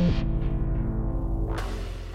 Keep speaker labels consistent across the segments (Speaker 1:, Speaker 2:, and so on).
Speaker 1: Mm-hmm.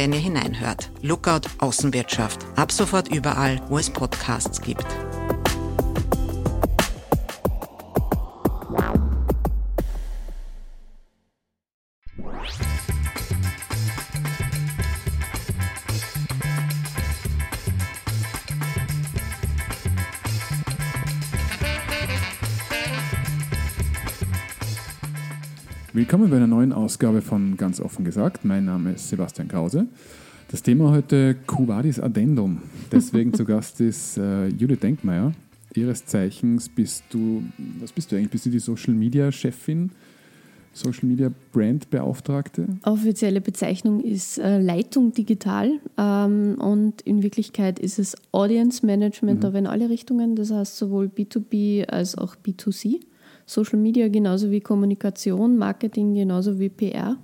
Speaker 1: wenn ihr hineinhört. Lookout Außenwirtschaft. Ab sofort überall, wo es Podcasts gibt.
Speaker 2: Willkommen bei einer neuen Ausgabe von Ganz offen gesagt. Mein Name ist Sebastian Krause. Das Thema heute Cuvadis Addendum. Deswegen zu Gast ist äh, Judith Denkmeier. Ihres Zeichens bist du, was bist du eigentlich? Bist du die Social Media Chefin, Social Media Brand Beauftragte?
Speaker 3: Offizielle Bezeichnung ist äh, Leitung digital ähm, und in Wirklichkeit ist es Audience Management, mhm. aber in alle Richtungen. Das heißt sowohl B2B als auch B2C. Social Media genauso wie Kommunikation, Marketing genauso wie PR.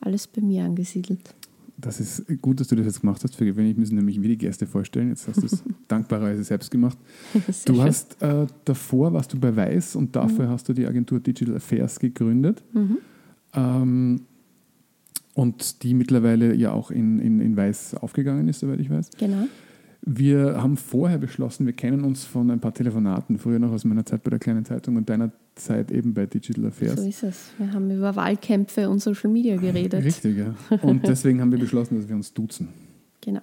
Speaker 3: Alles bei mir angesiedelt.
Speaker 2: Das ist gut, dass du das jetzt gemacht hast. Für gewöhnlich müssen nämlich wir die Gäste vorstellen. Jetzt hast du es dankbarerweise selbst gemacht. du schön. hast äh, davor warst du bei Weiß und dafür mhm. hast du die Agentur Digital Affairs gegründet. Mhm. Ähm, und die mittlerweile ja auch in, in, in Weiß aufgegangen ist, soweit ich weiß.
Speaker 3: Genau.
Speaker 2: Wir haben vorher beschlossen, wir kennen uns von ein paar Telefonaten, früher noch aus meiner Zeit bei der kleinen Zeitung und deiner Zeit eben bei Digital Affairs.
Speaker 3: So ist es. Wir haben über Wahlkämpfe und Social Media geredet.
Speaker 2: Richtig, ja. Und deswegen haben wir beschlossen, dass wir uns duzen.
Speaker 3: Genau.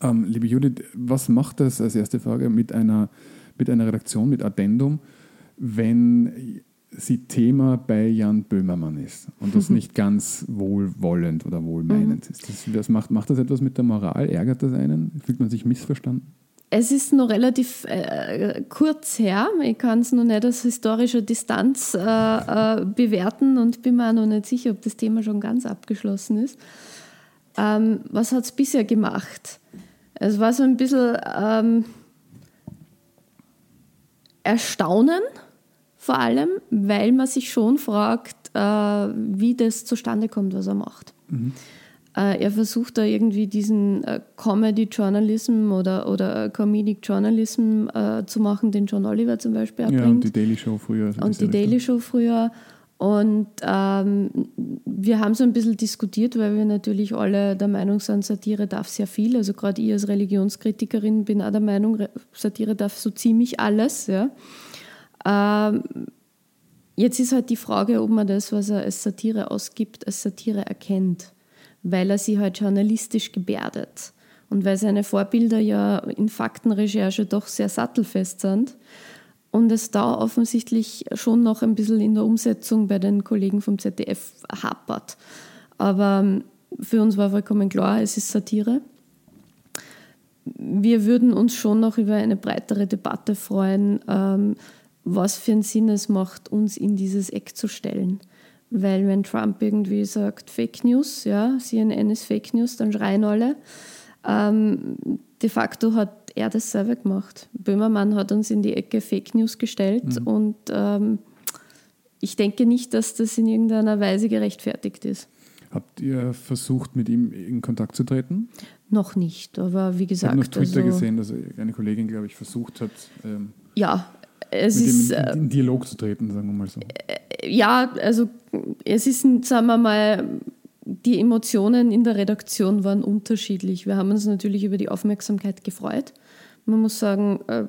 Speaker 2: Ähm, liebe Judith, was macht das als erste Frage mit einer, mit einer Redaktion, mit Addendum, wenn sie Thema bei Jan Böhmermann ist und das nicht ganz wohlwollend oder wohlmeinend mhm. ist. Das, das macht, macht das etwas mit der Moral? Ärgert das einen? Fühlt man sich missverstanden?
Speaker 3: Es ist noch relativ äh, kurz her. Ich kann es noch nicht aus historischer Distanz äh, äh, bewerten und bin mir auch noch nicht sicher, ob das Thema schon ganz abgeschlossen ist. Ähm, was hat es bisher gemacht? Es war so ein bisschen ähm, Erstaunen vor allem, weil man sich schon fragt, äh, wie das zustande kommt, was er macht. Mhm. Äh, er versucht da irgendwie diesen äh, Comedy Journalism oder, oder Comedic Journalism äh, zu machen, den John Oliver zum Beispiel
Speaker 2: erbringt. Ja, und die Daily Show früher.
Speaker 3: Also und die Daily Show früher. Und ähm, wir haben so ein bisschen diskutiert, weil wir natürlich alle der Meinung sind, Satire darf sehr viel. Also gerade ich als Religionskritikerin bin auch der Meinung, Satire darf so ziemlich alles. Ja. Ähm, jetzt ist halt die Frage, ob man das, was er als Satire ausgibt, als Satire erkennt, weil er sie halt journalistisch gebärdet und weil seine Vorbilder ja in Faktenrecherche doch sehr sattelfest sind und es da offensichtlich schon noch ein bisschen in der Umsetzung bei den Kollegen vom ZDF hapert. Aber ähm, für uns war vollkommen klar, es ist Satire. Wir würden uns schon noch über eine breitere Debatte freuen, ähm, was für einen Sinn es macht, uns in dieses Eck zu stellen. Weil wenn Trump irgendwie sagt Fake News, ja, CNN ist Fake News, dann schreien alle. Ähm, de facto hat er das selber gemacht. Böhmermann hat uns in die Ecke Fake News gestellt mhm. und ähm, ich denke nicht, dass das in irgendeiner Weise gerechtfertigt ist.
Speaker 2: Habt ihr versucht, mit ihm in Kontakt zu treten?
Speaker 3: Noch nicht, aber wie gesagt.
Speaker 2: Ich habe auf Twitter also, gesehen, dass eine Kollegin, glaube ich, versucht hat.
Speaker 3: Ähm, ja, es
Speaker 2: mit
Speaker 3: ist.
Speaker 2: Dem in, in, Dialog zu treten, sagen wir mal so.
Speaker 3: Äh, ja, also es ist, sagen wir mal, die Emotionen in der Redaktion waren unterschiedlich. Wir haben uns natürlich über die Aufmerksamkeit gefreut. Man muss sagen, äh,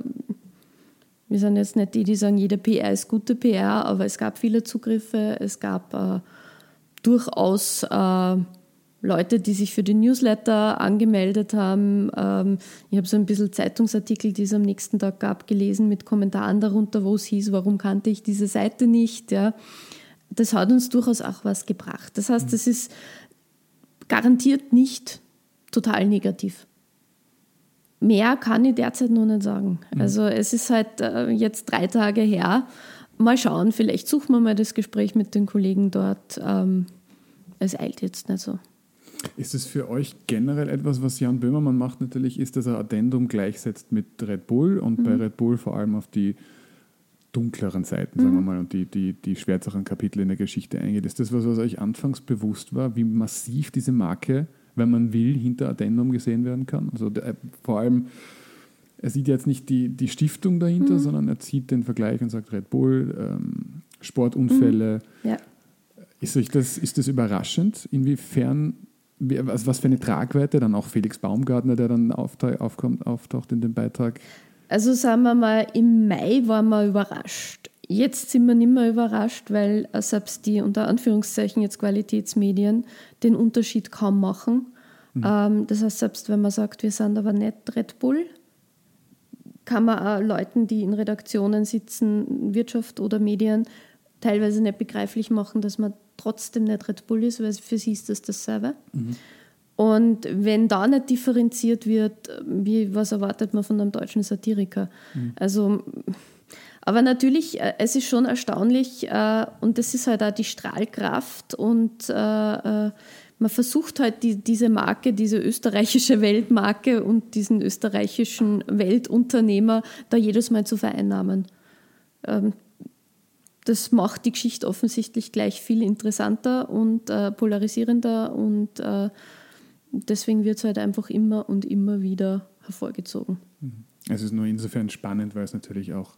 Speaker 3: wir sind jetzt nicht die, die sagen, jeder PR ist gute PR, aber es gab viele Zugriffe, es gab äh, durchaus äh, Leute, die sich für den Newsletter angemeldet haben. Ähm, ich habe so ein bisschen Zeitungsartikel, die es am nächsten Tag gab, gelesen mit Kommentaren darunter, wo es hieß, warum kannte ich diese Seite nicht. Ja. Das hat uns durchaus auch was gebracht. Das heißt, das ist garantiert nicht total negativ. Mehr kann ich derzeit noch nicht sagen. Mhm. Also es ist halt äh, jetzt drei Tage her. Mal schauen, vielleicht suchen wir mal das Gespräch mit den Kollegen dort. Ähm, es eilt jetzt nicht so.
Speaker 2: Ist es für euch generell etwas, was Jan Böhmermann macht natürlich, ist, dass er Addendum gleichsetzt mit Red Bull und mhm. bei Red Bull vor allem auf die dunkleren Seiten, sagen wir mhm. mal, und die, die, die schwärzeren Kapitel in der Geschichte eingeht. Ist das was, was euch anfangs bewusst war, wie massiv diese Marke, wenn man will, hinter Addendum gesehen werden kann? Also der, vor allem, er sieht jetzt nicht die, die Stiftung dahinter, mhm. sondern er zieht den Vergleich und sagt Red Bull, ähm, Sportunfälle. Mhm. Ja. Ist, euch das, ist das überraschend, inwiefern was, was für eine Tragweite, dann auch Felix Baumgartner, der dann auftaucht, auftaucht in dem Beitrag.
Speaker 3: Also sagen wir mal, im Mai waren wir überrascht. Jetzt sind wir nicht mehr überrascht, weil äh, selbst die unter Anführungszeichen jetzt Qualitätsmedien den Unterschied kaum machen. Mhm. Ähm, das heißt, selbst wenn man sagt, wir sind aber nicht Red Bull, kann man auch Leuten, die in Redaktionen sitzen, Wirtschaft oder Medien, teilweise nicht begreiflich machen, dass man trotzdem nicht Red Bull ist, weil für sie ist das dasselbe. Mhm. Und wenn da nicht differenziert wird, wie, was erwartet man von einem deutschen Satiriker? Mhm. Also, aber natürlich, äh, es ist schon erstaunlich äh, und das ist halt auch die Strahlkraft und äh, man versucht halt die, diese Marke, diese österreichische Weltmarke und diesen österreichischen Weltunternehmer da jedes Mal zu vereinnahmen. Das macht die Geschichte offensichtlich gleich viel interessanter und äh, polarisierender und äh, deswegen wird es halt einfach immer und immer wieder hervorgezogen.
Speaker 2: Mhm. Es ist nur insofern spannend, weil es natürlich auch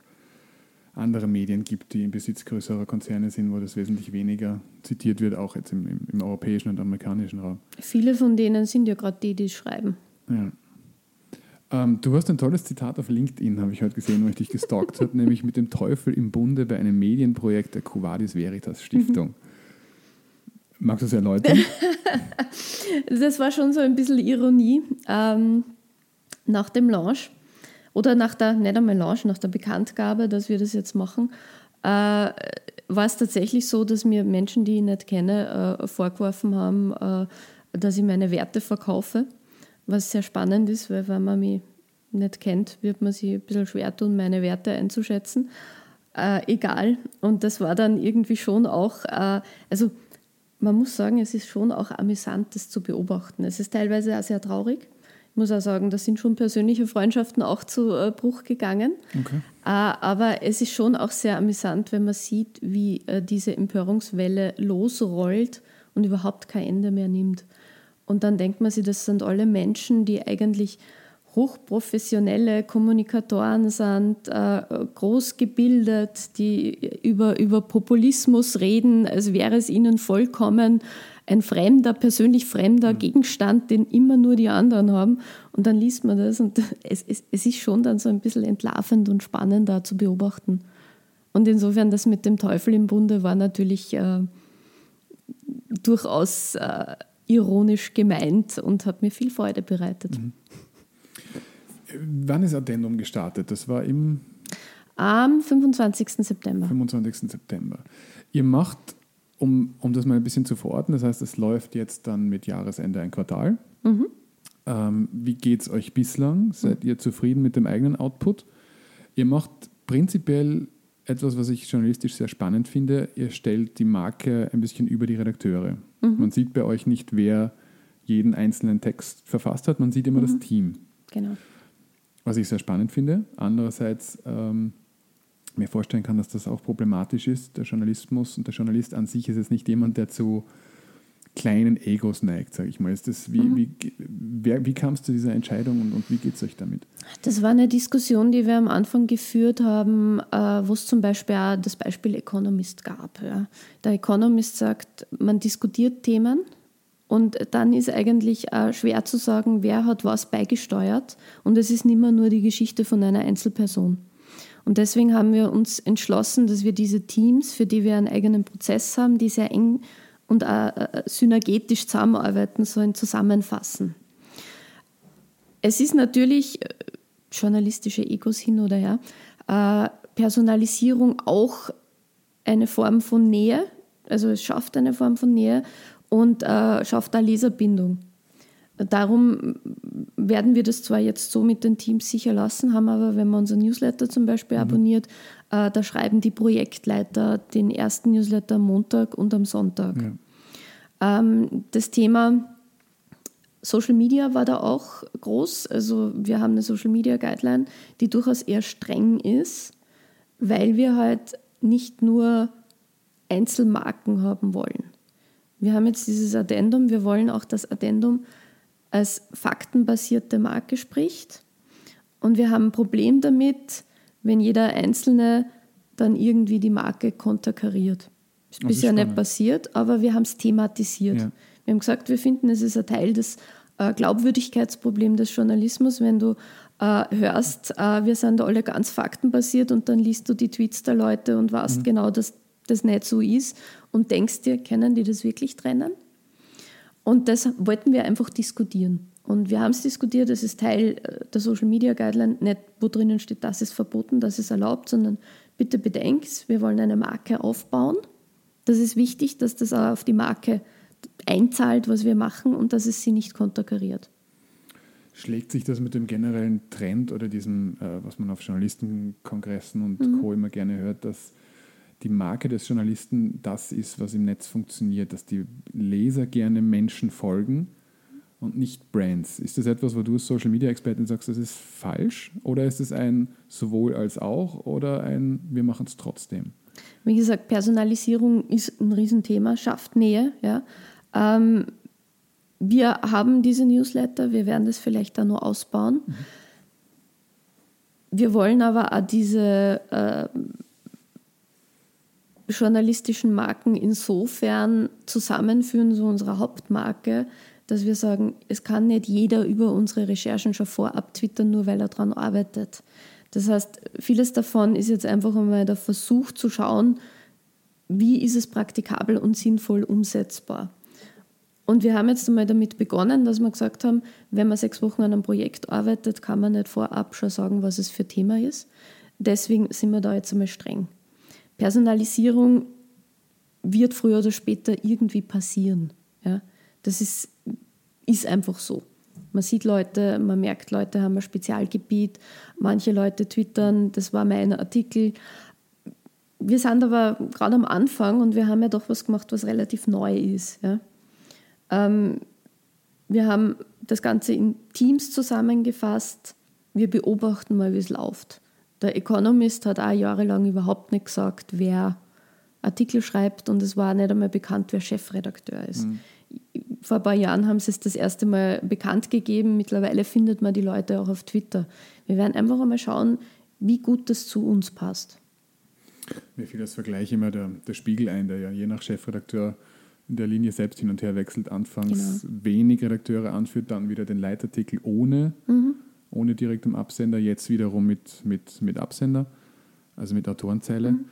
Speaker 2: andere Medien gibt, die im Besitz größerer Konzerne sind, wo das wesentlich weniger zitiert wird, auch jetzt im, im, im europäischen und amerikanischen Raum.
Speaker 3: Viele von denen sind ja gerade die, die schreiben.
Speaker 2: Ja. Ähm, du hast ein tolles Zitat auf LinkedIn, habe ich heute gesehen, wo ich dich gestalkt habe, nämlich mit dem Teufel im Bunde bei einem Medienprojekt der Cuvadis Veritas Stiftung. Magst du es erläutern?
Speaker 3: das war schon so ein bisschen Ironie. Ähm, nach dem Launch oder nach der, nicht einmal Launch, nach der Bekanntgabe, dass wir das jetzt machen, äh, war es tatsächlich so, dass mir Menschen, die ich nicht kenne, äh, vorgeworfen haben, äh, dass ich meine Werte verkaufe was sehr spannend ist, weil wenn man mich nicht kennt, wird man sich ein bisschen schwer tun, meine Werte einzuschätzen. Äh, egal. Und das war dann irgendwie schon auch, äh, also man muss sagen, es ist schon auch amüsant, das zu beobachten. Es ist teilweise auch sehr traurig. Ich muss auch sagen, da sind schon persönliche Freundschaften auch zu äh, Bruch gegangen. Okay. Äh, aber es ist schon auch sehr amüsant, wenn man sieht, wie äh, diese Empörungswelle losrollt und überhaupt kein Ende mehr nimmt. Und dann denkt man sich, das sind alle Menschen, die eigentlich hochprofessionelle Kommunikatoren sind, äh, groß gebildet, die über, über Populismus reden, als wäre es ihnen vollkommen ein fremder, persönlich fremder mhm. Gegenstand, den immer nur die anderen haben. Und dann liest man das und es, es, es ist schon dann so ein bisschen entlarvend und spannend da zu beobachten. Und insofern das mit dem Teufel im Bunde war natürlich äh, durchaus äh, ironisch gemeint und hat mir viel Freude bereitet. Mhm.
Speaker 2: Wann ist Addendum gestartet? Das war im
Speaker 3: am 25. September.
Speaker 2: 25. September. Ihr macht, um, um das mal ein bisschen zu verorten, das heißt, es läuft jetzt dann mit Jahresende ein Quartal. Mhm. Ähm, wie geht es euch bislang? Seid mhm. ihr zufrieden mit dem eigenen Output? Ihr macht prinzipiell etwas, was ich journalistisch sehr spannend finde. Ihr stellt die Marke ein bisschen über die Redakteure. Mhm. Man sieht bei euch nicht, wer jeden einzelnen Text verfasst hat, man sieht immer mhm. das Team.
Speaker 3: Genau.
Speaker 2: Was ich sehr spannend finde. Andererseits ähm, mir vorstellen kann, dass das auch problematisch ist. Der Journalismus und der Journalist an sich ist jetzt nicht jemand, der zu kleinen Egos neigt, sage ich mal. Ist das, wie, mhm. wie, wer, wie kam es zu dieser Entscheidung und, und wie geht es euch damit?
Speaker 3: Das war eine Diskussion, die wir am Anfang geführt haben, äh, wo es zum Beispiel auch das Beispiel Economist gab. Ja. Der Economist sagt, man diskutiert Themen und dann ist eigentlich schwer zu sagen, wer hat was beigesteuert und es ist nicht mehr nur die Geschichte von einer Einzelperson. Und deswegen haben wir uns entschlossen, dass wir diese Teams, für die wir einen eigenen Prozess haben, die sehr eng und auch äh, synergetisch zusammenarbeiten sollen, zusammenfassen. Es ist natürlich äh, journalistische Egos hin oder her, äh, Personalisierung auch eine Form von Nähe, also es schafft eine Form von Nähe und schafft eine Leserbindung. Darum werden wir das zwar jetzt so mit den Teams sicher lassen, haben aber, wenn man unser Newsletter zum Beispiel mhm. abonniert, äh, da schreiben die Projektleiter den ersten Newsletter am Montag und am Sonntag. Ähm, das Thema Social Media war da auch groß. Also wir haben eine Social Media Guideline, die durchaus eher streng ist, weil wir halt nicht nur Einzelmarken haben wollen. Wir haben jetzt dieses Addendum, wir wollen auch das Addendum als faktenbasierte Marke spricht. Und wir haben ein Problem damit, wenn jeder Einzelne dann irgendwie die Marke konterkariert. Ist das bisher ist nicht passiert, aber wir haben es thematisiert. Ja. Wir haben gesagt, wir finden, es ist ein Teil des äh, Glaubwürdigkeitsproblems des Journalismus, wenn du äh, hörst, äh, wir sind alle ganz faktenbasiert und dann liest du die Tweets der Leute und weißt mhm. genau, dass das nicht so ist und denkst dir, können die das wirklich trennen? Und das wollten wir einfach diskutieren. Und wir haben es diskutiert, es ist Teil äh, der Social Media Guideline, nicht wo drinnen steht, das ist verboten, das ist erlaubt, sondern bitte bedenkst, wir wollen eine Marke aufbauen. Das ist wichtig, dass das auch auf die Marke einzahlt, was wir machen und dass es sie nicht konterkariert.
Speaker 2: Schlägt sich das mit dem generellen Trend oder diesem, äh, was man auf Journalistenkongressen und mhm. Co. immer gerne hört, dass die Marke des Journalisten das ist, was im Netz funktioniert, dass die Leser gerne Menschen folgen und nicht Brands. Ist das etwas, wo du als Social Media Expertin sagst, das ist falsch? Oder ist es ein sowohl als auch oder ein wir machen es trotzdem?
Speaker 3: Wie gesagt, Personalisierung ist ein Riesenthema, schafft Nähe. Ja. Ähm, wir haben diese Newsletter, wir werden das vielleicht dann nur ausbauen. Mhm. Wir wollen aber auch diese äh, journalistischen Marken insofern zusammenführen zu unserer Hauptmarke, dass wir sagen, es kann nicht jeder über unsere Recherchen schon vorab twittern, nur weil er daran arbeitet. Das heißt, vieles davon ist jetzt einfach einmal der Versuch zu schauen, wie ist es praktikabel und sinnvoll umsetzbar. Und wir haben jetzt einmal damit begonnen, dass wir gesagt haben, wenn man sechs Wochen an einem Projekt arbeitet, kann man nicht vorab schon sagen, was es für Thema ist. Deswegen sind wir da jetzt einmal streng. Personalisierung wird früher oder später irgendwie passieren. Ja? Das ist, ist einfach so. Man sieht Leute, man merkt, Leute haben ein Spezialgebiet, manche Leute twittern, das war mein Artikel. Wir sind aber gerade am Anfang und wir haben ja doch was gemacht, was relativ neu ist. Ja? Ähm, wir haben das Ganze in Teams zusammengefasst. Wir beobachten mal, wie es läuft. Der Economist hat auch jahrelang überhaupt nicht gesagt, wer Artikel schreibt und es war nicht einmal bekannt, wer Chefredakteur ist. Mhm. Vor ein paar Jahren haben sie es das erste Mal bekannt gegeben. Mittlerweile findet man die Leute auch auf Twitter. Wir werden einfach einmal schauen, wie gut das zu uns passt.
Speaker 2: Mir fiel das Vergleich immer der, der Spiegel ein, der ja je nach Chefredakteur in der Linie selbst hin und her wechselt. Anfangs genau. wenig Redakteure anführt, dann wieder den Leitartikel ohne, mhm. Ohne direktem Absender, jetzt wiederum mit, mit, mit Absender, also mit Autorenzeile. Mhm.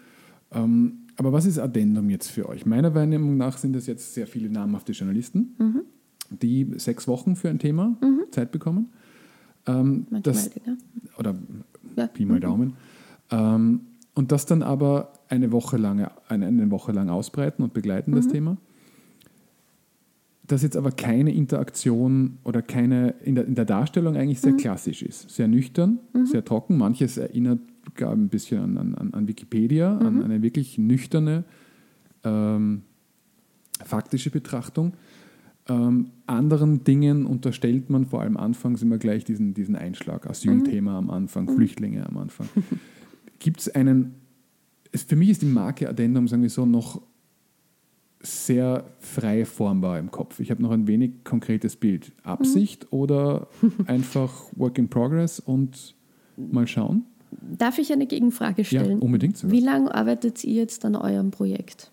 Speaker 2: Ähm, aber was ist Addendum jetzt für euch? Meiner Wahrnehmung nach sind das jetzt sehr viele namhafte Journalisten, mhm. die sechs Wochen für ein Thema mhm. Zeit bekommen. Ähm, das, oder ja. Pi mal mhm. Daumen. Ähm, und das dann aber eine Woche lang, eine, eine Woche lang ausbreiten und begleiten, das mhm. Thema das jetzt aber keine Interaktion oder keine, in der, in der Darstellung eigentlich sehr mhm. klassisch ist. Sehr nüchtern, mhm. sehr trocken. Manches erinnert gar ein bisschen an, an, an Wikipedia, mhm. an eine wirklich nüchterne, ähm, faktische Betrachtung. Ähm, anderen Dingen unterstellt man vor allem anfangs immer gleich diesen, diesen Einschlag. Asylthema mhm. am Anfang, mhm. Flüchtlinge am Anfang. Gibt es einen, für mich ist die Marke Addendum, sagen wir so, noch sehr frei formbar im Kopf. Ich habe noch ein wenig konkretes Bild. Absicht mhm. oder einfach Work in Progress und mal schauen?
Speaker 3: Darf ich eine Gegenfrage stellen?
Speaker 2: Ja, unbedingt.
Speaker 3: Sogar. Wie lange arbeitet ihr jetzt an eurem Projekt?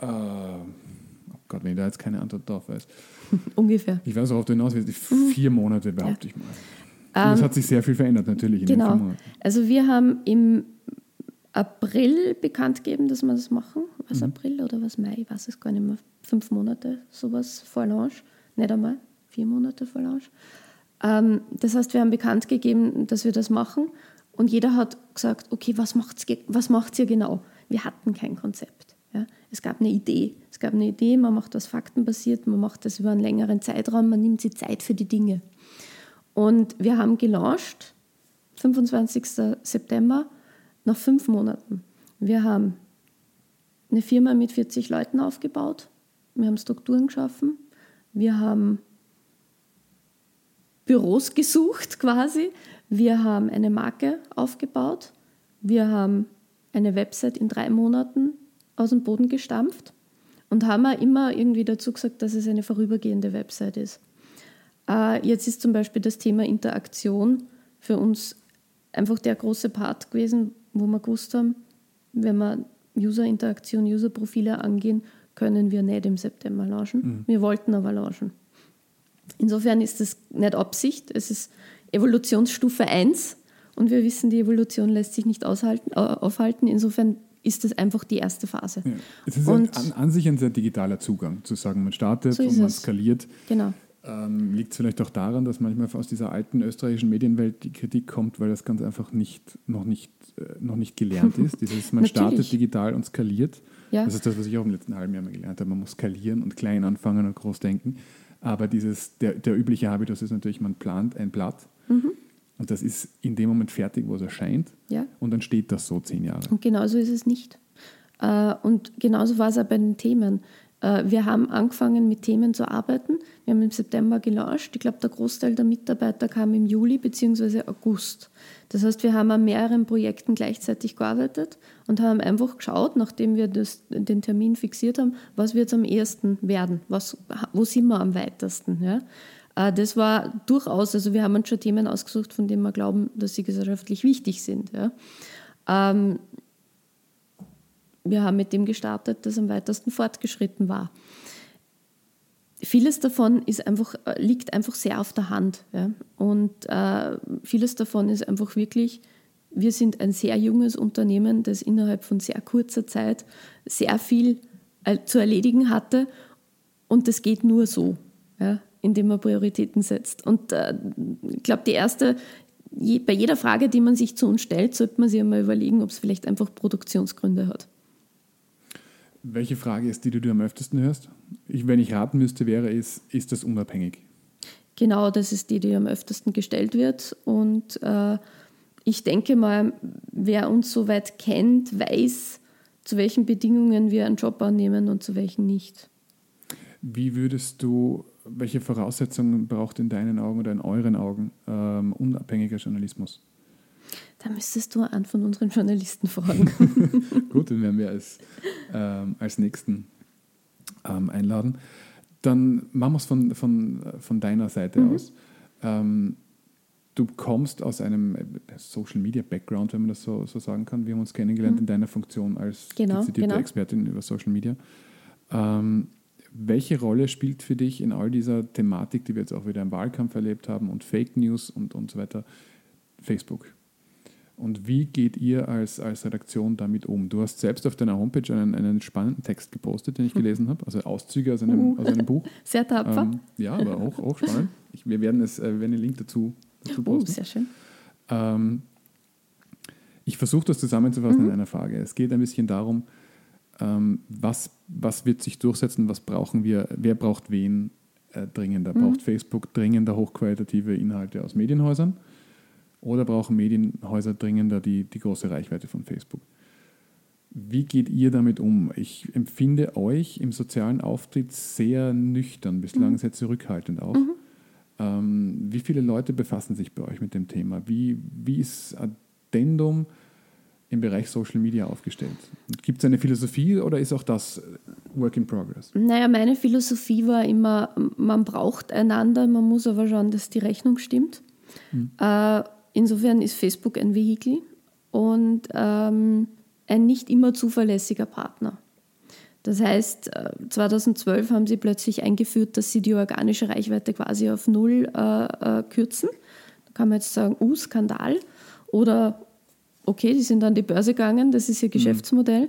Speaker 2: Äh, oh Gott, wenn ich da jetzt keine Antwort drauf weiß.
Speaker 3: Ungefähr.
Speaker 2: Ich weiß, worauf du hinaus willst. Mhm. Vier Monate, behaupte ja. ich mal. Und es ähm, hat sich sehr viel verändert, natürlich. In
Speaker 3: genau. Also wir haben im April bekannt gegeben, dass wir das machen. Was mhm. April oder was Mai? Ich weiß es gar nicht mehr. Fünf Monate sowas vor Launch. Nicht einmal. Vier Monate vor Launch. Ähm, das heißt, wir haben bekannt gegeben, dass wir das machen. Und jeder hat gesagt, okay, was macht was macht's ihr genau? Wir hatten kein Konzept. Ja? Es gab eine Idee. Es gab eine Idee, man macht das faktenbasiert, man macht das über einen längeren Zeitraum, man nimmt sich Zeit für die Dinge. Und wir haben gelauncht, 25. September, nach fünf Monaten. Wir haben eine Firma mit 40 Leuten aufgebaut. wir haben Strukturen geschaffen, wir haben Büros gesucht quasi, wir haben eine Marke aufgebaut, wir haben eine Website in drei Monaten aus dem Boden gestampft und haben auch immer irgendwie dazu gesagt, dass es eine vorübergehende Website ist. Äh, jetzt ist zum Beispiel das Thema Interaktion für uns einfach der große Part gewesen, wo wir gewusst haben, wenn wir User-Interaktion, User-Profile angehen, können wir nicht im September launchen. Mhm. Wir wollten aber launchen. Insofern ist das nicht Absicht, es ist Evolutionsstufe 1 und wir wissen, die Evolution lässt sich nicht aushalten, äh, aufhalten. Insofern ist das einfach die erste Phase. Ja.
Speaker 2: Es ist und, an, an, sich ein sehr digitaler Zugang, zu sagen, man startet so und man skaliert.
Speaker 3: Genau.
Speaker 2: Ähm, liegt es vielleicht auch daran, dass manchmal aus dieser alten österreichischen Medienwelt die Kritik kommt, weil das ganz einfach nicht, noch, nicht, äh, noch nicht gelernt ist. Dieses, man startet digital und skaliert. Ja. Das ist das, was ich auch im letzten halben Jahr mal gelernt habe. Man muss skalieren und klein anfangen und groß denken. Aber dieses, der, der übliche Habitus ist natürlich, man plant ein Blatt mhm. und das ist in dem Moment fertig, wo es erscheint.
Speaker 3: Ja.
Speaker 2: Und dann steht das so zehn Jahre.
Speaker 3: Und genauso ist es nicht. Äh, und genauso war es auch bei den Themen. Äh, wir haben angefangen mit Themen zu arbeiten. Wir haben im September gelauncht. Ich glaube, der Großteil der Mitarbeiter kam im Juli bzw. August. Das heißt, wir haben an mehreren Projekten gleichzeitig gearbeitet und haben einfach geschaut, nachdem wir das, den Termin fixiert haben, was wird am ersten werden, was, wo sind wir am weitesten. Ja? Äh, das war durchaus, also wir haben uns schon Themen ausgesucht, von denen wir glauben, dass sie gesellschaftlich wichtig sind. Ja? Wir haben mit dem gestartet, das am weitesten fortgeschritten war. Vieles davon ist einfach, äh, liegt einfach sehr auf der Hand. Ja? Und äh, vieles davon ist einfach wirklich, wir sind ein sehr junges Unternehmen, das innerhalb von sehr kurzer Zeit sehr viel äh, zu erledigen hatte. Und das geht nur so, ja? indem man Prioritäten setzt. Und äh, ich glaube, die erste, bei jeder Frage, die man sich zu uns stellt, sollte man sich einmal überlegen, ob es vielleicht einfach Produktionsgründe hat.
Speaker 2: Welche Frage ist die, die du am öftesten hörst? Ich, wenn ich raten müsste, wäre es, ist das unabhängig?
Speaker 3: Genau, das ist die, die am öftesten gestellt wird. Und äh, ich denke mal, wer uns soweit kennt, weiß, zu welchen Bedingungen wir einen Job annehmen und zu welchen nicht.
Speaker 2: Wie würdest du, welche Voraussetzungen braucht in deinen Augen oder in euren Augen ähm, unabhängiger Journalismus?
Speaker 3: Da müsstest du einen von unseren Journalisten fragen.
Speaker 2: Gut, den werden wir als, ähm, als nächsten ähm, einladen. Dann machen wir es von, von, von deiner Seite mhm. aus. Ähm, du kommst aus einem äh, Social Media Background, wenn man das so, so sagen kann. Wir haben uns kennengelernt mhm. in deiner Funktion als
Speaker 3: genau, dezidierte genau.
Speaker 2: Expertin über Social Media. Ähm, welche Rolle spielt für dich in all dieser Thematik, die wir jetzt auch wieder im Wahlkampf erlebt haben und Fake News und, und so weiter, Facebook? Und wie geht ihr als, als Redaktion damit um? Du hast selbst auf deiner Homepage einen, einen spannenden Text gepostet, den ich hm. gelesen habe, also Auszüge aus einem, uh. aus einem Buch.
Speaker 3: Sehr tapfer. Ähm,
Speaker 2: ja, aber auch, auch spannend. Ich, wir werden, es, äh, wir werden den Link dazu, dazu oh, posten.
Speaker 3: Uh, sehr schön.
Speaker 2: Ähm, ich versuche das zusammenzufassen mhm. in einer Frage. Es geht ein bisschen darum, ähm, was, was wird sich durchsetzen, was brauchen wir, wer braucht wen äh, dringender? Mhm. Braucht Facebook dringender hochqualitative Inhalte aus Medienhäusern? Oder brauchen Medienhäuser dringender die, die große Reichweite von Facebook? Wie geht ihr damit um? Ich empfinde euch im sozialen Auftritt sehr nüchtern, bislang mhm. sehr zurückhaltend auch. Mhm. Ähm, wie viele Leute befassen sich bei euch mit dem Thema? Wie, wie ist Addendum im Bereich Social Media aufgestellt? Gibt es eine Philosophie oder ist auch das Work in Progress?
Speaker 3: Naja, meine Philosophie war immer, man braucht einander, man muss aber schauen, dass die Rechnung stimmt. Mhm. Äh, Insofern ist Facebook ein Vehikel und ähm, ein nicht immer zuverlässiger Partner. Das heißt, 2012 äh, haben sie plötzlich eingeführt, dass sie die organische Reichweite quasi auf Null äh, äh, kürzen. Da kann man jetzt sagen, uh, Skandal. Oder, okay, die sind an die Börse gegangen, das ist ihr mhm. Geschäftsmodell.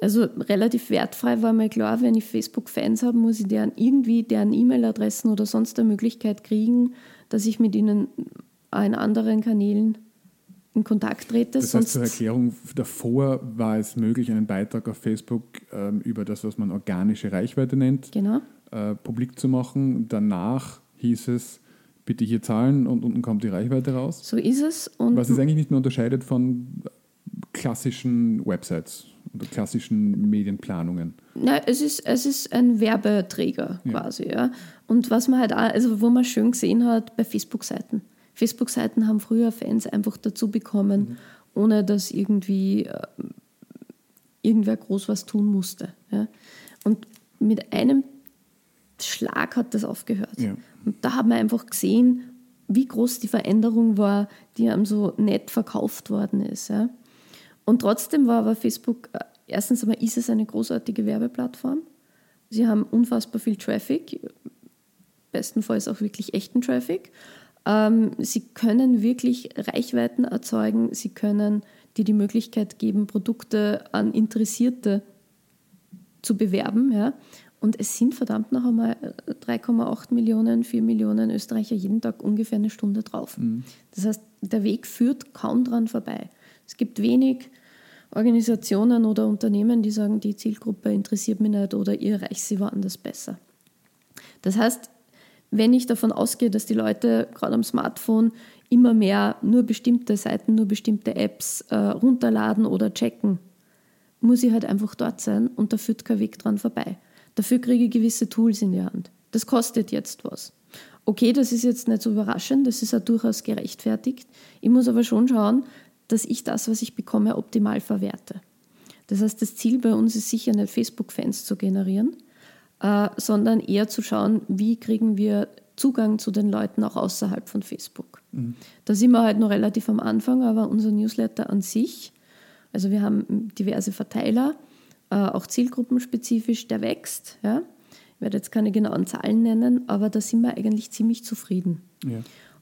Speaker 3: Also relativ wertfrei war mir klar, wenn ich Facebook-Fans habe, muss ich deren irgendwie deren E-Mail-Adressen oder sonst eine Möglichkeit kriegen, dass ich mit ihnen in anderen Kanälen in Kontakt trete.
Speaker 2: Das heißt, zur Erklärung, davor war es möglich, einen Beitrag auf Facebook ähm, über das, was man organische Reichweite nennt,
Speaker 3: genau.
Speaker 2: äh, publik zu machen. Danach hieß es, bitte hier zahlen und unten kommt die Reichweite raus.
Speaker 3: So ist es.
Speaker 2: Und was es eigentlich nicht mehr unterscheidet von klassischen Websites. oder klassischen Medienplanungen?
Speaker 3: Nein, es ist, es ist ein Werbeträger ja. quasi. Ja. Und was man halt auch, also wo man schön gesehen hat, bei Facebook-Seiten. Facebook-Seiten haben früher Fans einfach dazu bekommen, mhm. ohne dass irgendwie äh, irgendwer groß was tun musste. Ja. Und mit einem Schlag hat das aufgehört. Ja. Und da hat man einfach gesehen, wie groß die Veränderung war, die einem so nett verkauft worden ist. Ja. Und trotzdem war aber Facebook, äh, erstens einmal ist es eine großartige Werbeplattform. Sie haben unfassbar viel Traffic, bestenfalls auch wirklich echten Traffic. Ähm, sie können wirklich Reichweiten erzeugen, sie können dir die Möglichkeit geben, Produkte an Interessierte zu bewerben. Ja. Und es sind verdammt noch einmal 3,8 Millionen, 4 Millionen Österreicher jeden Tag ungefähr eine Stunde drauf. Mhm. Das heißt, der Weg führt kaum dran vorbei. Es gibt wenig Organisationen oder Unternehmen, die sagen, die Zielgruppe interessiert mich nicht oder ihr erreicht sie woanders besser. Das heißt, wenn ich davon ausgehe, dass die Leute gerade am Smartphone immer mehr nur bestimmte Seiten, nur bestimmte Apps äh, runterladen oder checken, muss ich halt einfach dort sein und da führt kein Weg dran vorbei. Dafür kriege ich gewisse Tools in die Hand. Das kostet jetzt was. Okay, das ist jetzt nicht so überraschend, das ist auch durchaus gerechtfertigt. Ich muss aber schon schauen, dass ich das, was ich bekomme, optimal verwerte. Das heißt, das Ziel bei uns ist sicher nicht Facebook-Fans zu generieren, äh, sondern eher zu schauen, wie kriegen wir Zugang zu den Leuten auch außerhalb von Facebook. Mhm. Da sind wir halt noch relativ am Anfang, aber unser Newsletter an sich, also wir haben diverse Verteiler, äh, auch zielgruppenspezifisch, der wächst. Ja? Ich werde jetzt keine genauen Zahlen nennen, aber da sind wir eigentlich ziemlich zufrieden. Ja.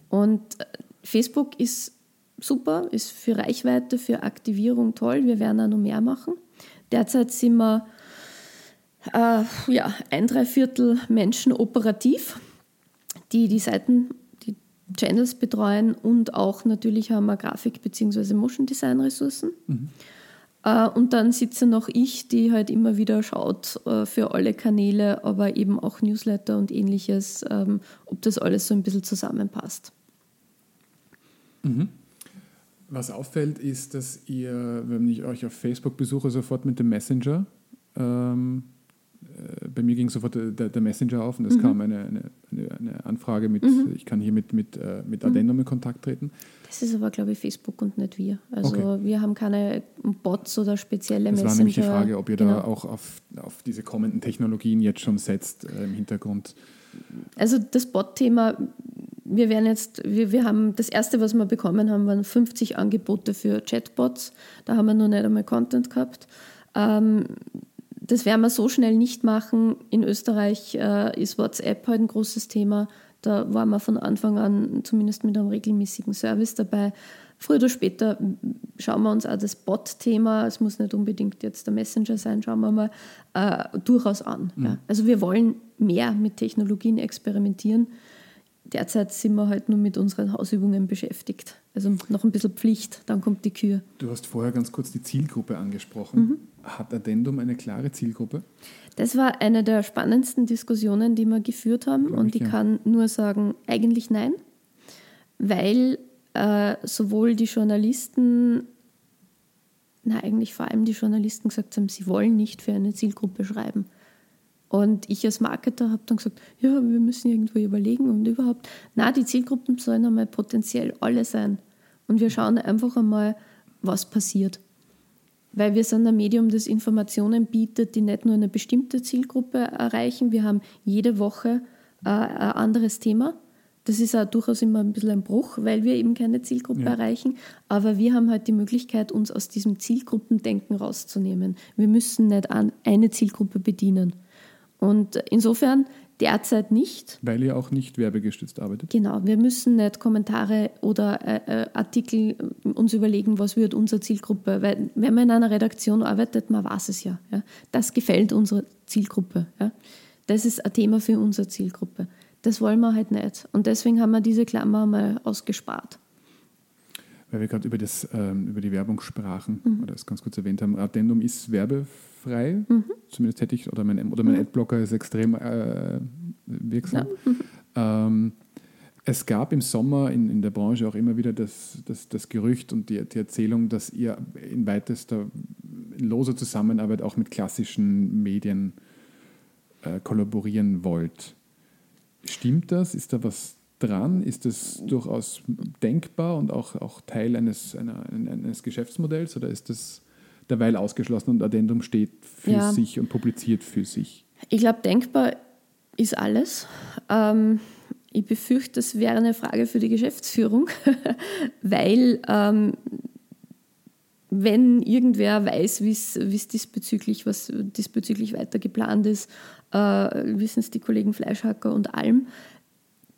Speaker 3: Und äh, Facebook ist super, ist für Reichweite, für Aktivierung toll. Wir werden auch noch mehr machen. Derzeit sind wir äh, ja, ein Dreiviertel Menschen operativ, die die Seiten, die Channels betreuen und auch natürlich haben wir Grafik- bzw. Motion Design Ressourcen. Mhm. Äh, und dann sitze noch ich, die halt immer wieder schaut äh, für alle Kanäle, aber eben auch Newsletter und ähnliches, ähm, ob das alles so ein bisschen zusammenpasst.
Speaker 2: Mhm. Was auffällt, ist, dass ihr, wenn ich euch auf Facebook besuche, sofort mit dem Messenger ähm, äh, bei mir ging sofort der, der Messenger auf und es mhm. kam eine, eine, eine, Anfrage mit, mhm. ich kann hier mit, mit, äh, mit mhm. Addendum in Kontakt treten.
Speaker 3: Das ist aber, glaube ich, Facebook und nicht wir. Also okay. wir haben keine Bots oder spezielle
Speaker 2: das
Speaker 3: Messenger.
Speaker 2: Das war nämlich die Frage, ob ihr genau. da auch auf, auf diese kommenden Technologien jetzt schon setzt äh, im Hintergrund.
Speaker 3: Also das Bot-Thema, wir werden jetzt, wir, wir haben, das erste, was wir bekommen haben, waren 50 Angebote für Chatbots. Da haben wir noch nicht einmal Content gehabt. Ähm, das werden wir so schnell nicht machen. In Österreich äh, ist WhatsApp halt ein großes Thema. Da waren wir von Anfang an zumindest mit einem regelmäßigen Service dabei. Früher oder später schauen wir uns auch das Bot-Thema, es muss nicht unbedingt jetzt der Messenger sein, schauen wir mal, äh, durchaus an. Mhm. Ja. Also wir wollen mehr mit Technologien experimentieren. Derzeit sind wir halt nur mit unseren Hausübungen beschäftigt. Also noch ein bisschen Pflicht, dann kommt die Kür.
Speaker 2: Du hast vorher ganz kurz die Zielgruppe angesprochen. Mhm. Hat Addendum eine klare Zielgruppe?
Speaker 3: Das war eine der spannendsten Diskussionen, die wir geführt haben. Glaub und ich, ja. kann nur sagen, eigentlich nein, weil äh, sowohl die Journalisten, na eigentlich vor allem die Journalisten gesagt haben, sie wollen nicht für eine Zielgruppe schreiben. Und ich als Marketer habe dann gesagt, ja, wir müssen irgendwo überlegen und überhaupt, na, die Zielgruppen sollen einmal potenziell alle sein. Und wir schauen einfach einmal, was passiert. Weil wir sind ein Medium, das Informationen bietet, die nicht nur eine bestimmte Zielgruppe erreichen. Wir haben jede Woche äh, ein anderes Thema. Das ist auch durchaus immer ein bisschen ein Bruch, weil wir eben keine Zielgruppe ja. erreichen. Aber wir haben halt die Möglichkeit, uns aus diesem Zielgruppendenken rauszunehmen. Wir müssen nicht eine Zielgruppe bedienen. Und insofern derzeit nicht.
Speaker 2: Weil ihr auch nicht werbegestützt arbeitet?
Speaker 3: Genau, wir müssen nicht Kommentare oder äh, äh, Artikel uns überlegen, was wird unsere Zielgruppe, weil wenn man in einer Redaktion arbeitet, man weiß es ja. ja. Das gefällt unserer Zielgruppe. Ja. Das ist ein Thema für unsere Zielgruppe. Das wollen wir halt nicht. Und deswegen haben wir diese Klammer mal ausgespart.
Speaker 2: Weil wir gerade über, ähm, über die Werbung sprachen, mhm. oder das ganz kurz erwähnt haben, Addendum ist werbefrei, mhm. zumindest hätte ich, oder mein, oder mein mhm. Adblocker ist extrem äh, wirksam. Ja. Mhm. Ähm, es gab im Sommer in, in der Branche auch immer wieder das, das, das Gerücht und die, die Erzählung, dass ihr in weitester loser Zusammenarbeit auch mit klassischen Medien äh, kollaborieren wollt. Stimmt das? Ist da was dran? Ist das durchaus denkbar und auch, auch Teil eines, einer, eines Geschäftsmodells oder ist das derweil ausgeschlossen und Addendum steht für ja. sich und publiziert für sich?
Speaker 3: Ich glaube, denkbar ist alles. Ähm, ich befürchte, das wäre eine Frage für die Geschäftsführung, weil ähm, wenn irgendwer weiß, wie es diesbezüglich, was diesbezüglich weiter geplant ist, äh, wissen es die Kollegen Fleischhacker und Alm.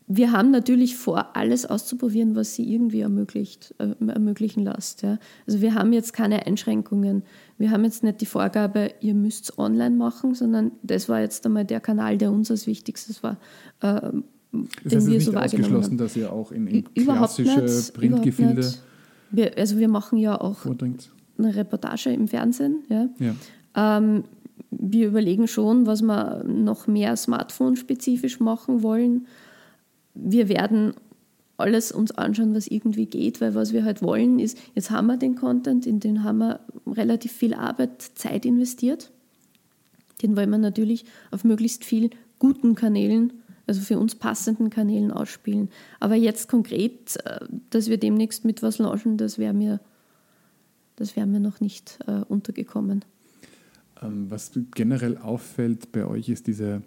Speaker 3: Wir haben natürlich vor, alles auszuprobieren, was sie irgendwie ermöglicht, äh, ermöglichen lässt. Ja. Also wir haben jetzt keine Einschränkungen. Wir haben jetzt nicht die Vorgabe, ihr müsst es online machen, sondern das war jetzt einmal der Kanal, der uns als wichtigstes war.
Speaker 2: Äh, das heißt, es ist nicht so ausgeschlossen, dass ihr auch in, in klassische Printgefilde
Speaker 3: wir, also wir machen ja auch vordringt. eine Reportage im Fernsehen. Ja. ja. Ähm, wir überlegen schon, was wir noch mehr Smartphone-spezifisch machen wollen. Wir werden alles uns anschauen, was irgendwie geht, weil was wir halt wollen ist, jetzt haben wir den Content, in den haben wir relativ viel Arbeit, Zeit investiert. Den wollen wir natürlich auf möglichst viel guten Kanälen also für uns passenden Kanälen ausspielen. Aber jetzt konkret, äh, dass wir demnächst mit was launchen, das wäre mir, wär mir noch nicht äh, untergekommen.
Speaker 2: Ähm, was generell auffällt bei euch ist diese,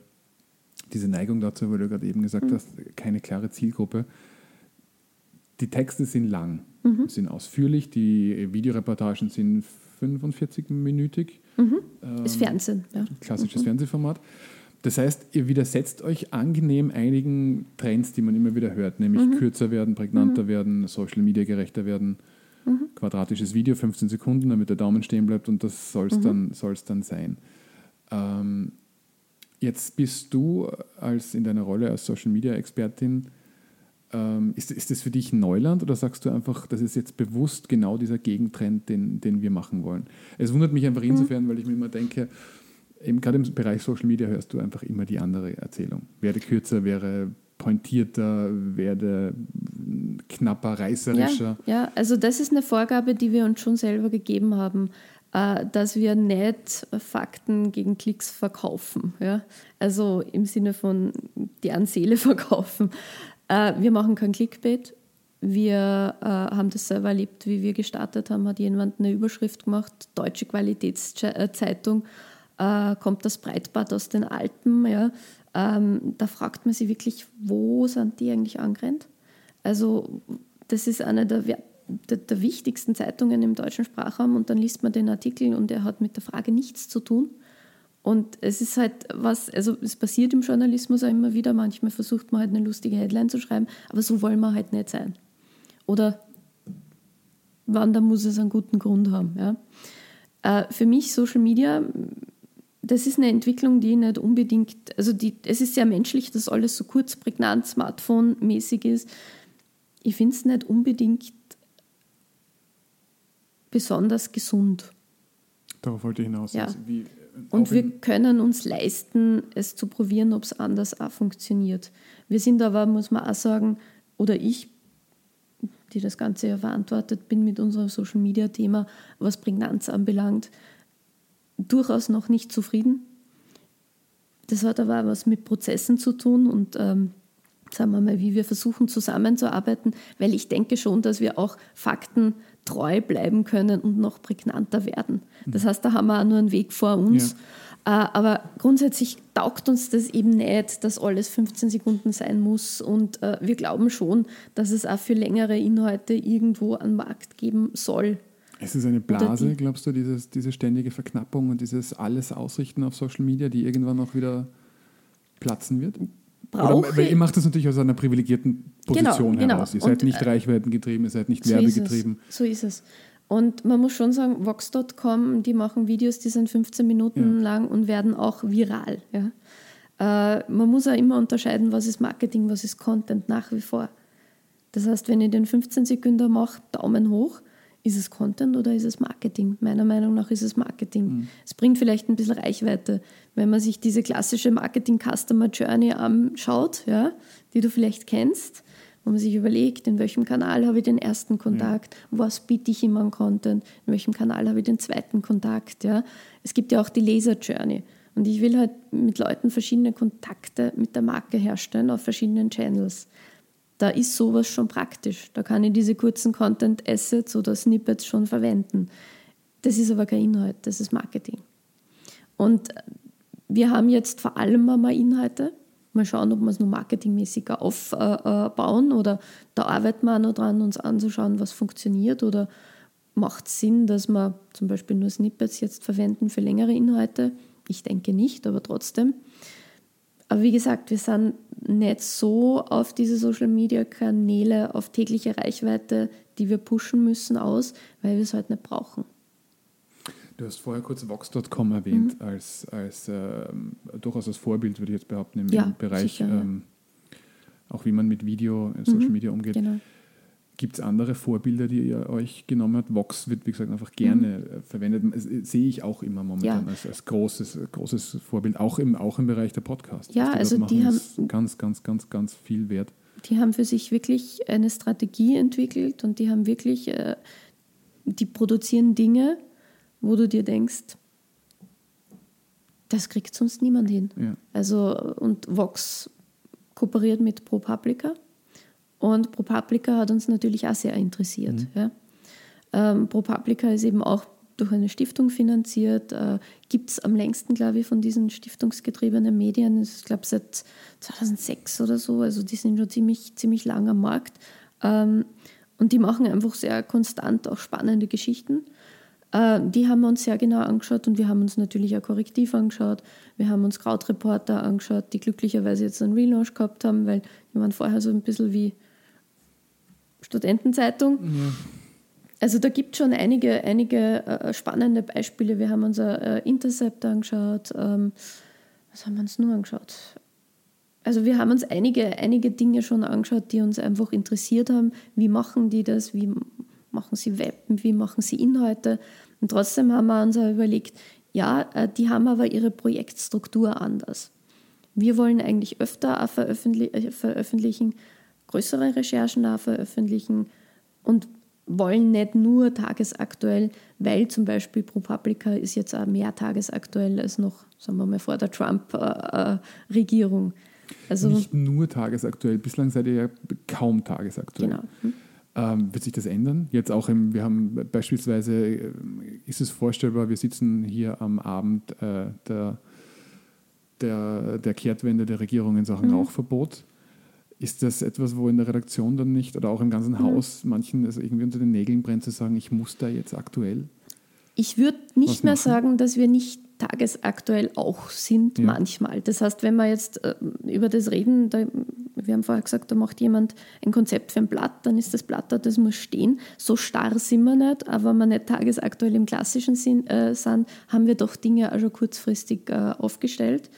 Speaker 2: diese Neigung dazu, weil du gerade eben gesagt mhm. hast, keine klare Zielgruppe. Die Texte sind lang, mhm. sind ausführlich, die Videoreportagen sind 45-minütig.
Speaker 3: Mhm. Ähm, ist Fernsehen, ja.
Speaker 2: Klassisches mhm. Fernsehformat. Das heißt, ihr widersetzt euch angenehm einigen Trends, die man immer wieder hört, nämlich mhm. kürzer werden, prägnanter mhm. werden, Social Media gerechter werden, quadratisches Video, 15 Sekunden, damit der Daumen stehen bleibt und das soll es dann, soll's dann sein. Ähm, jetzt bist du als in deiner Rolle als Social Media Expertin, ähm, ist, ist das für dich Neuland oder sagst du einfach, das ist jetzt bewusst genau dieser Gegentrend, den, den wir machen wollen? Es wundert mich einfach mhm. insofern, weil ich mir immer denke, eben gerade im Bereich Social Media hörst du einfach immer die andere Erzählung. Werde kürzer, wäre pointierter, werde knapper, reißerischer.
Speaker 3: Ja, ja, also das ist eine Vorgabe, die wir uns schon selber gegeben haben, dass wir nicht Fakten gegen Klicks verkaufen. Ja? Also im Sinne von deren Seele verkaufen. Äh, wir machen kein Clickbait. Wir äh, haben das selber erlebt, wie wir gestartet haben, hat jemand eine Überschrift gemacht, Deutsche Qualitätszeitung äh, kommt das Breitbad aus den Alpen. Ja? Ähm, da fragt man sich wirklich, wo sind die eigentlich angerannt? Also das ist eine der, der, der, wichtigsten Zeitungen im deutschen Sprachraum und dann liest man den Artikel und er hat mit der Frage nichts zu tun. Und es ist halt was, also es passiert im Journalismus auch immer wieder, manchmal versucht man halt eine lustige Headline zu schreiben, aber so wollen wir halt nicht sein. Oder wann, da muss es einen guten Grund haben. Ja. Äh, für mich Social Media das ist eine Entwicklung, die nicht unbedingt, also die, es ist sehr menschlich, dass alles so kurz, prägnant, Smartphone-mäßig ist. Ich finde es nicht unbedingt besonders gesund.
Speaker 2: Darauf wollte ich hinaus.
Speaker 3: Ja. Also wie, und wir können uns leisten, es zu probieren, ob es anders auch funktioniert. Wir sind aber, muss man auch sagen, oder ich, die das Ganze ja verantwortet, bin mit unserem Social-Media-Thema, was Prägnanz anbelangt, durchaus noch nicht zufrieden. Das hat aber auch was mit Prozessen zu tun und ähm, sagen wir mal, wie wir versuchen zusammenzuarbeiten, weil ich denke schon, dass wir auch Fakten treu bleiben können und noch prägnanter werden. Das heißt, da haben wir auch nur einen Weg vor uns. Ja. Äh, aber grundsätzlich taugt uns das eben nicht, dass alles 15 Sekunden sein muss. Und äh, wir glauben schon, dass es auch für längere Inhalte irgendwo einen Markt geben soll.
Speaker 2: Es ist eine Blase, glaubst du, dieses, diese ständige Verknappung und dieses alles Ausrichten auf Social Media, die irgendwann auch wieder platzen wird? Oder, weil ihr macht das natürlich aus einer privilegierten genau, Position genau, heraus. Genau. Ihr seid und, nicht äh, reichweitengetrieben, ihr seid nicht so werbegetrieben.
Speaker 3: Ist so ist es. Und man muss schon sagen, Vox.com, die machen Videos, die sind 15 Minuten ja. lang und werden auch viral. Ja. Äh, man muss auch immer unterscheiden, was ist Marketing, was ist Content nach wie vor. Das heißt, wenn ich den 15 Sekunden mache, Daumen hoch, ist es Content oder ist es Marketing? Meiner Meinung nach ist es Marketing. Mhm. Es bringt vielleicht ein bisschen Reichweite, wenn man sich diese klassische Marketing-Customer Journey anschaut, ja, die du vielleicht kennst, wo man sich überlegt, in welchem Kanal habe ich den ersten Kontakt, ja. was biete ich ihm an Content, in welchem Kanal habe ich den zweiten Kontakt. Ja. Es gibt ja auch die Laser-Journey. Und ich will halt mit Leuten verschiedene Kontakte mit der Marke herstellen auf verschiedenen Channels. Da ist sowas schon praktisch. Da kann ich diese kurzen Content-Assets oder Snippets schon verwenden. Das ist aber kein Inhalt, das ist Marketing. Und wir haben jetzt vor allem einmal Inhalte. Mal schauen, ob wir es nur marketingmäßiger aufbauen oder da arbeiten wir auch noch dran, uns anzuschauen, was funktioniert oder macht es Sinn, dass wir zum Beispiel nur Snippets jetzt verwenden für längere Inhalte. Ich denke nicht, aber trotzdem. Aber wie gesagt, wir sind nicht so auf diese Social-Media-Kanäle, auf tägliche Reichweite, die wir pushen müssen, aus, weil wir es halt nicht brauchen.
Speaker 2: Du hast vorher kurz Vox.com erwähnt, mhm. als, als äh, durchaus als Vorbild, würde ich jetzt behaupten, im, ja, Bereich, sicher, ähm, auch wie man mit Video, äh, Social mhm, Media umgeht. Genau. Gibt es andere Vorbilder, die ihr euch genommen habt? Vox wird, wie gesagt, einfach gerne mhm. verwendet. Das äh, sehe ich auch immer momentan ja. als, als großes, großes Vorbild, auch im, auch im Bereich der Podcasts.
Speaker 3: Ja, die also die haben
Speaker 2: ganz, ganz, ganz, ganz viel wert.
Speaker 3: Die haben für sich wirklich eine Strategie entwickelt und die haben wirklich, äh, die produzieren Dinge, wo du dir denkst, das kriegt sonst niemand hin. Ja. Also, und Vox kooperiert mit ProPublica und ProPublica hat uns natürlich auch sehr interessiert. Mhm. Ja. Ähm, ProPublica ist eben auch durch eine Stiftung finanziert, äh, gibt es am längsten, glaube ich, von diesen stiftungsgetriebenen Medien, ich glaube seit 2006 oder so, also die sind schon ziemlich, ziemlich lang am Markt. Ähm, und die machen einfach sehr konstant auch spannende Geschichten. Äh, die haben wir uns sehr genau angeschaut und wir haben uns natürlich auch korrektiv angeschaut. Wir haben uns Krautreporter angeschaut, die glücklicherweise jetzt einen Relaunch gehabt haben, weil die waren vorher so ein bisschen wie Studentenzeitung. Ja. Also da gibt es schon einige, einige äh, spannende Beispiele. Wir haben uns äh, Intercept angeschaut. Ähm, was haben wir uns nur angeschaut? Also wir haben uns einige, einige Dinge schon angeschaut, die uns einfach interessiert haben. Wie machen die das? Wie machen sie Web, wie machen sie Inhalte. Und trotzdem haben wir uns auch überlegt, ja, äh, die haben aber ihre Projektstruktur anders. Wir wollen eigentlich öfter veröffentlich äh, veröffentlichen, größere Recherchen auch veröffentlichen und wollen nicht nur tagesaktuell, weil zum Beispiel ProPublica ist jetzt auch mehr tagesaktuell als noch, sagen wir mal, vor der Trump-Regierung.
Speaker 2: Also nicht nur tagesaktuell, bislang seid ihr ja kaum tagesaktuell. Genau. Hm. Ähm, wird sich das ändern? Jetzt auch im, wir haben beispielsweise, äh, ist es vorstellbar, wir sitzen hier am Abend äh, der, der, der Kehrtwende der Regierung in Sachen mhm. Rauchverbot. Ist das etwas, wo in der Redaktion dann nicht oder auch im ganzen mhm. Haus manchen also irgendwie unter den Nägeln brennt, zu sagen, ich muss da jetzt aktuell?
Speaker 3: Ich würde nicht mehr sagen, dass wir nicht tagesaktuell auch sind ja. manchmal. Das heißt, wenn wir jetzt äh, über das reden, da, wir haben vorher gesagt, da macht jemand ein Konzept für ein Blatt, dann ist das Blatt da, das muss stehen. So starr sind wir nicht, aber wenn wir nicht tagesaktuell im klassischen Sinn äh, sind, haben wir doch Dinge also kurzfristig äh, aufgestellt.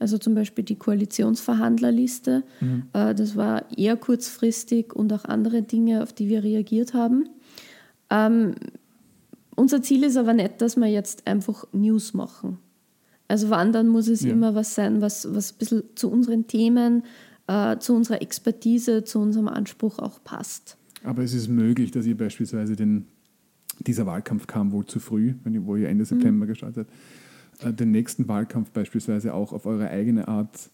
Speaker 3: Also zum Beispiel die Koalitionsverhandlerliste, mhm. Äh, das war eher kurzfristig und auch andere Dinge, auf die wir reagiert haben. Ähm, unser Ziel ist aber nicht, dass wir jetzt einfach News machen. Also wann, dann muss es ja. immer was sein, was, was ein bisschen zu unseren Themen, äh, zu unserer Expertise, zu unserem Anspruch auch passt.
Speaker 2: Aber es ist möglich, dass ihr beispielsweise den, dieser Wahlkampf kam wohl zu früh, wenn, wo ihr Ende September mhm. gestartet habt, den nächsten Wahlkampf beispielsweise auch auf eure eigene Art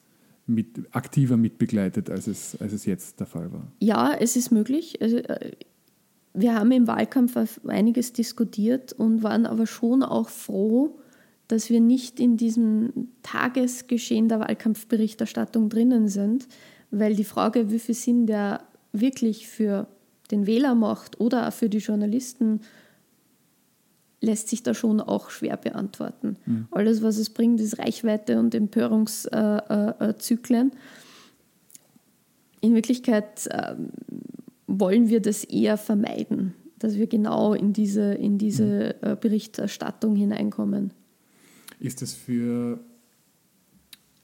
Speaker 2: mit, aktiver mitbegleitet, als es, als es jetzt der Fall war?
Speaker 3: Ja, es ist möglich. Also, äh, wir haben im Wahlkampf einiges diskutiert und waren aber schon auch froh, dass wir nicht in diesem Tagesgeschehen der Wahlkampfberichterstattung drinnen sind, weil die Frage, wie viel Sinn der wirklich für den Wähler macht oder auch für die Journalisten, lässt sich da schon auch schwer beantworten. Mhm. Alles, was es bringt, ist Reichweite und Empörungszyklen. In Wirklichkeit ähm, wollen wir das eher vermeiden, dass wir genau in diese, in diese mhm. äh, Berichterstattung hineinkommen.
Speaker 2: Ist das für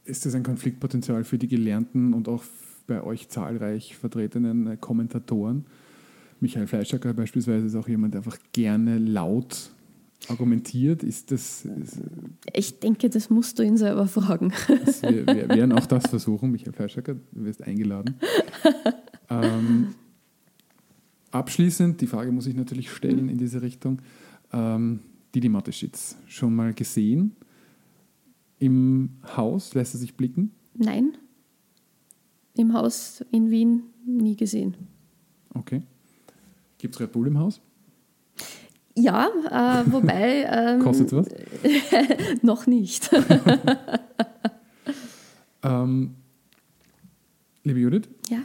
Speaker 2: ist das ein Konfliktpotenzial für die gelernten und auch bei euch zahlreich vertretenen äh, Kommentatoren? Michael Fleischacker beispielsweise ist auch jemand, der einfach gerne laut argumentiert. Ist das. Ist,
Speaker 3: ich denke, das musst du ihn selber fragen.
Speaker 2: wir, wir werden auch das versuchen. Michael Fleischacker, du wirst eingeladen. Ähm, abschließend, die Frage muss ich natürlich stellen in diese Richtung. Ähm, Didi Mateschitz, schon mal gesehen? Im Haus lässt er sich blicken?
Speaker 3: Nein. Im Haus in Wien nie gesehen.
Speaker 2: Okay. Gibt es Red Bull im Haus?
Speaker 3: Ja, äh, wobei. Ähm,
Speaker 2: Kostet was?
Speaker 3: noch nicht.
Speaker 2: ähm, liebe Judith,
Speaker 3: ja.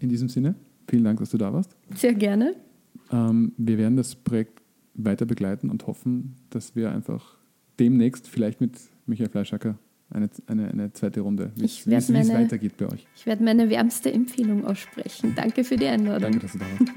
Speaker 2: in diesem Sinne, vielen Dank, dass du da warst.
Speaker 3: Sehr gerne.
Speaker 2: Ähm, wir werden das Projekt weiter begleiten und hoffen, dass wir einfach demnächst vielleicht mit Michael Fleischacker eine, eine, eine zweite Runde, wie es weitergeht bei euch.
Speaker 3: Ich werde meine wärmste Empfehlung aussprechen. Danke für die Einladung.
Speaker 2: Danke, dass du da warst.